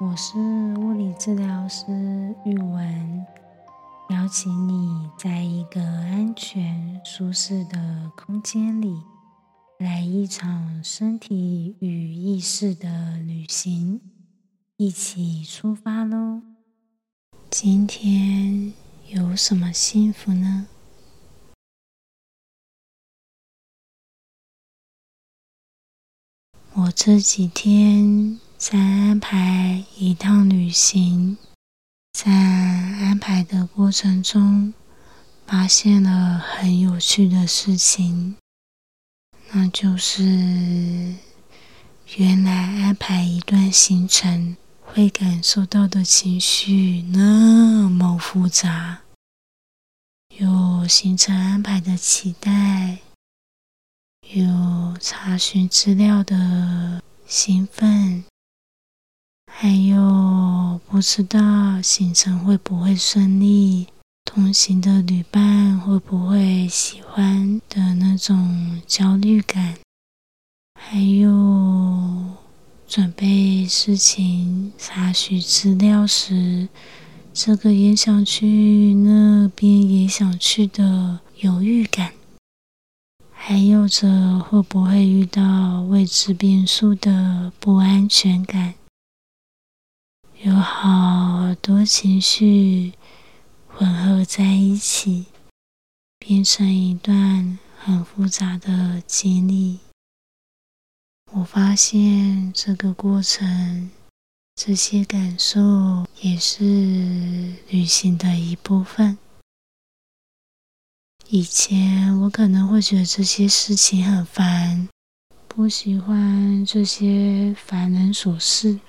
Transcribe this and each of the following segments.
我是物理治疗师玉文，邀请你在一个安全、舒适的空间里，来一场身体与意识的旅行，一起出发喽！今天有什么幸福呢？我这几天在安排一趟旅行，在安排的过程中，发现了很有趣的事情，那就是原来安排一段行程会感受到的情绪那么复杂，有行程安排的期待。有查询资料的兴奋，还有不知道行程会不会顺利，同行的旅伴会不会喜欢的那种焦虑感，还有准备事情、查询资料时，这个也想去，那边也想去的犹豫感。还有着会不会遇到未知变数的不安全感，有好多情绪混合在一起，变成一段很复杂的经历。我发现这个过程，这些感受也是旅行的一部分。以前我可能会觉得这些事情很烦，不喜欢这些烦人琐事，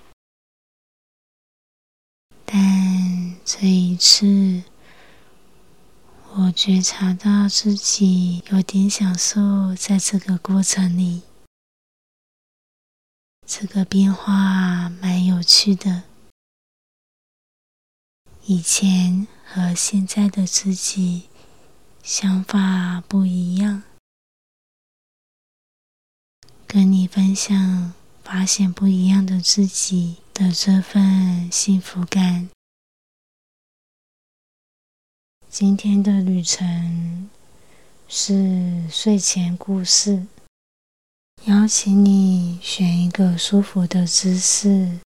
这一次，我觉察到自己有点享受在这个过程里，这个变化蛮有趣的。以前和现在的自己。想法不一样，跟你分享发现不一样的自己的这份幸福感。今天的旅程是睡前故事，邀请你选一个舒服的姿势，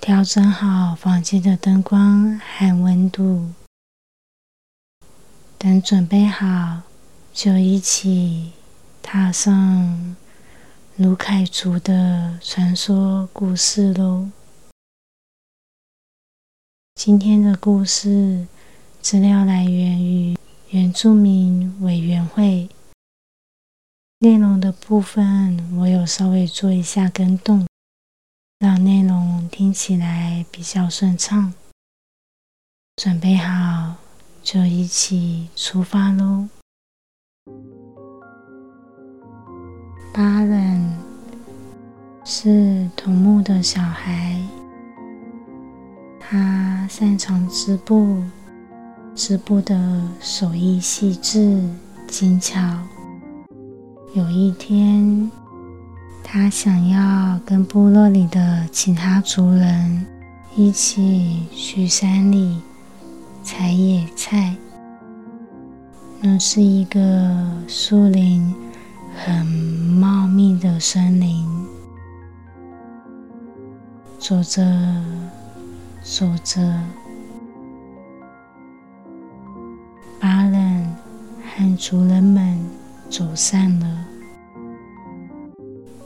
调整好房间的灯光和温度。等准备好，就一起踏上卢凯族的传说故事喽。今天的故事资料来源于原住民委员会，内容的部分我有稍微做一下跟动，让内容听起来比较顺畅。准备好。就一起出发喽！巴人是桐木的小孩，他擅长织布，织布的手艺细致精巧。有一天，他想要跟部落里的其他族人一起去山里。采野菜，那是一个树林很茂密的森林。走着走着，族人们走散了。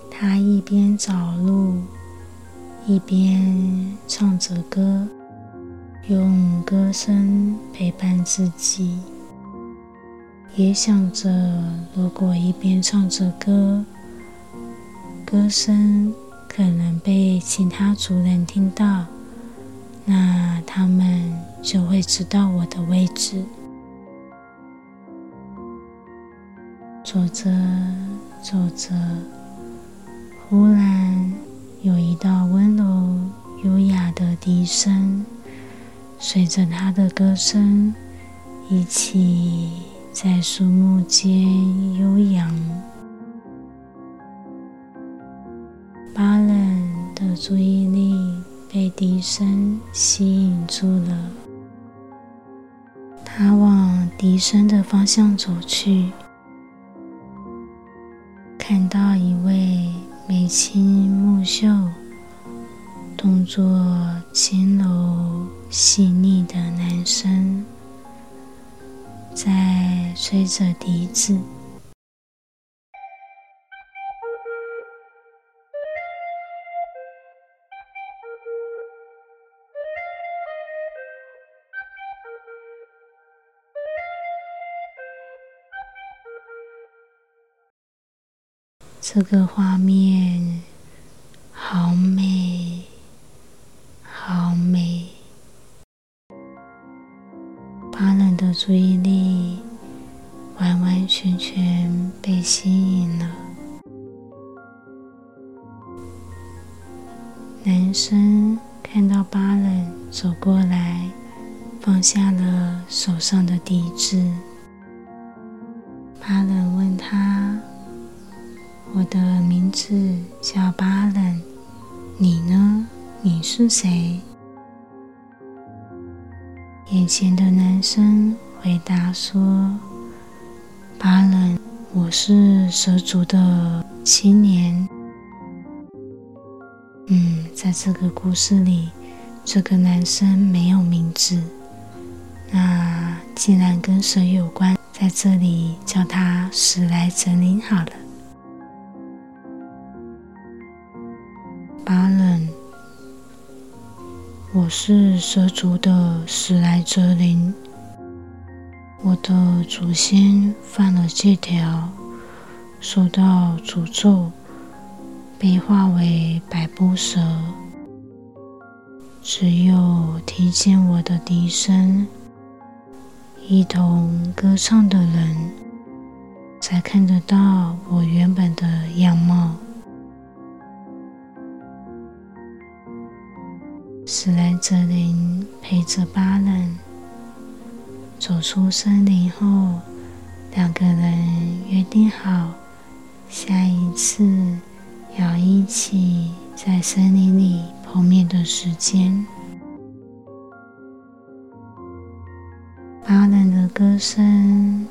他一边找路，一边唱着歌。用歌声陪伴自己，也想着，如果一边唱着歌，歌声可能被其他族人听到，那他们就会知道我的位置。走着走着，忽然有一道温柔优雅的笛声。随着他的歌声一起在树木间悠扬，巴人的注意力被笛声吸引住了。他往笛声的方向走去，眉清目秀、动作轻柔细腻的男生，在吹着笛子。这个画面好美，好美！巴冷的注意力完完全全被吸引了。男生看到巴冷走过来，放下了手上的笛子。巴冷。我的名字叫巴冷，你呢？你是谁？眼前的男生回答说：“巴冷，我是蛇族的青年。”嗯，在这个故事里，这个男生没有名字。那既然跟蛇有关，在这里叫他史莱哲林好了。巴冷，我是蛇族的史莱哲林。我的祖先犯了戒条，受到诅咒，被化为百步蛇。只有听见我的笛声，一同歌唱的人，才看得到我原本的样貌。史莱哲林陪着巴冷走出森林后，两个人约定好，下一次要一起在森林里碰面的时间。巴冷的歌声，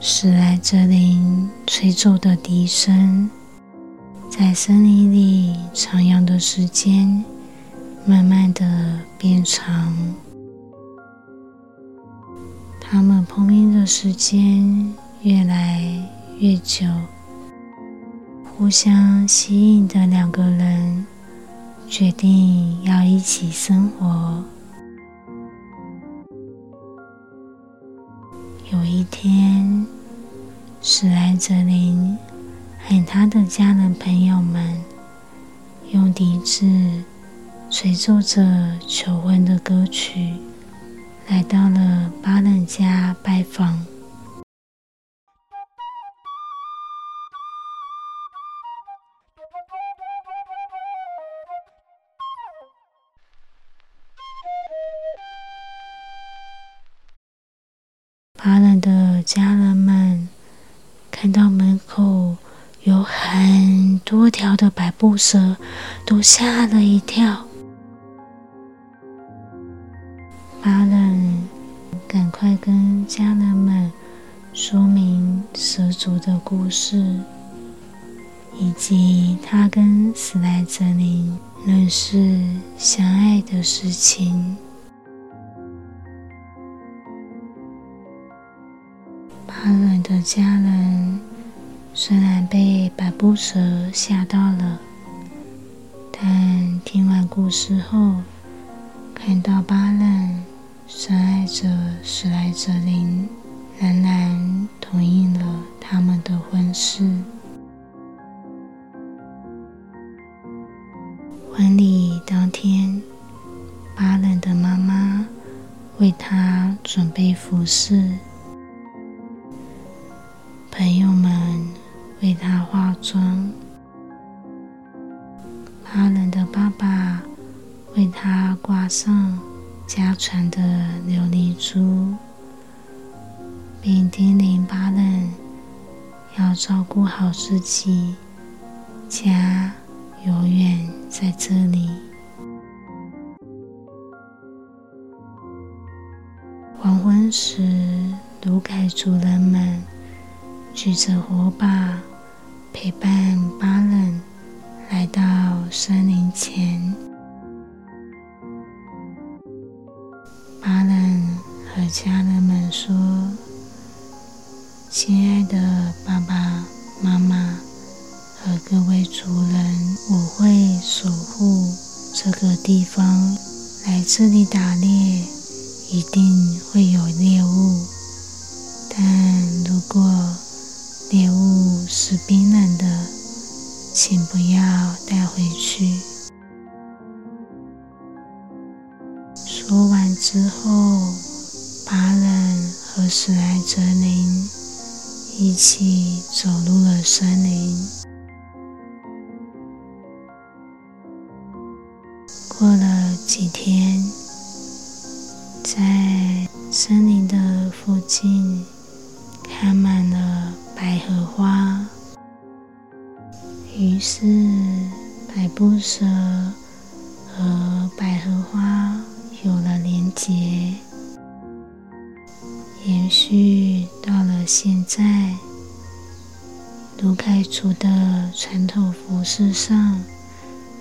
史莱哲林吹奏的笛声，在森林里徜徉的时间。慢慢的变长，他们碰面的时间越来越久，互相吸引的两个人决定要一起生活。有一天，史莱哲林和他的家人朋友们用笛子。吹奏着求婚的歌曲，来到了巴冷家拜访。巴冷的家人们看到门口有很多条的白布蛇，都吓了一跳。的故事，以及他跟史莱哲林认识、相爱的事情。巴伦的家人虽然被百步蛇吓到了，但听完故事后，看到巴伦。深爱着史莱哲林，仍然同意了他们的婚事。婚礼当天，巴冷的妈妈为他准备服饰，朋友们为他化妆，巴冷的爸爸为他挂上。家传的琉璃珠，并叮咛巴顿要照顾好自己，家永远在这里。黄昏时，卢凯族人们举着火把，陪伴巴顿来到森林前。巴顿和家人们说。亲爱的爸爸妈妈和各位族人，我会守护这个地方。来这里打猎，一定会有猎物。但如果猎物是冰冷的，请不要带回去。”说完之后，巴人和史莱哲林一起走入了森林。过了几天，在森林的附近开满了百合花，于是百步蛇和百合花。有了连结，延续到了现在。卢凯族的传统服饰上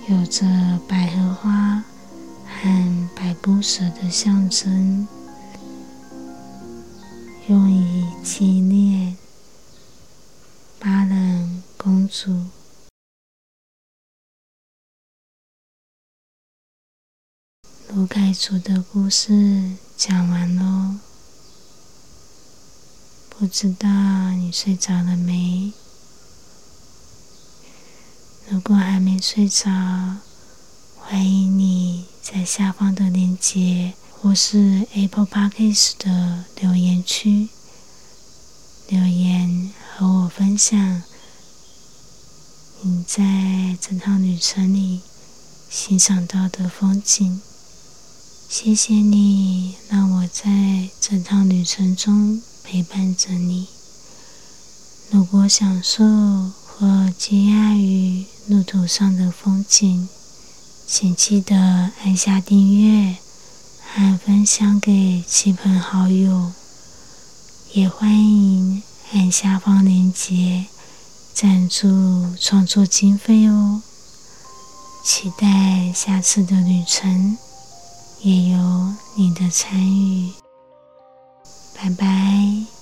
有着百合花和百步蛇的象征，用以纪念巴人公主。卢凯族的故事讲完喽，不知道你睡着了没？如果还没睡着，欢迎你在下方的链接或是 Apple Podcast 的留言区留言和我分享你在这趟旅程里欣赏到的风景。谢谢你让我在这趟旅程中陪伴着你。如果享受或惊讶于路途上的风景，请记得按下订阅和分享给亲朋好友。也欢迎按下方链接赞助创作经费哦。期待下次的旅程。也有你的参与，拜拜。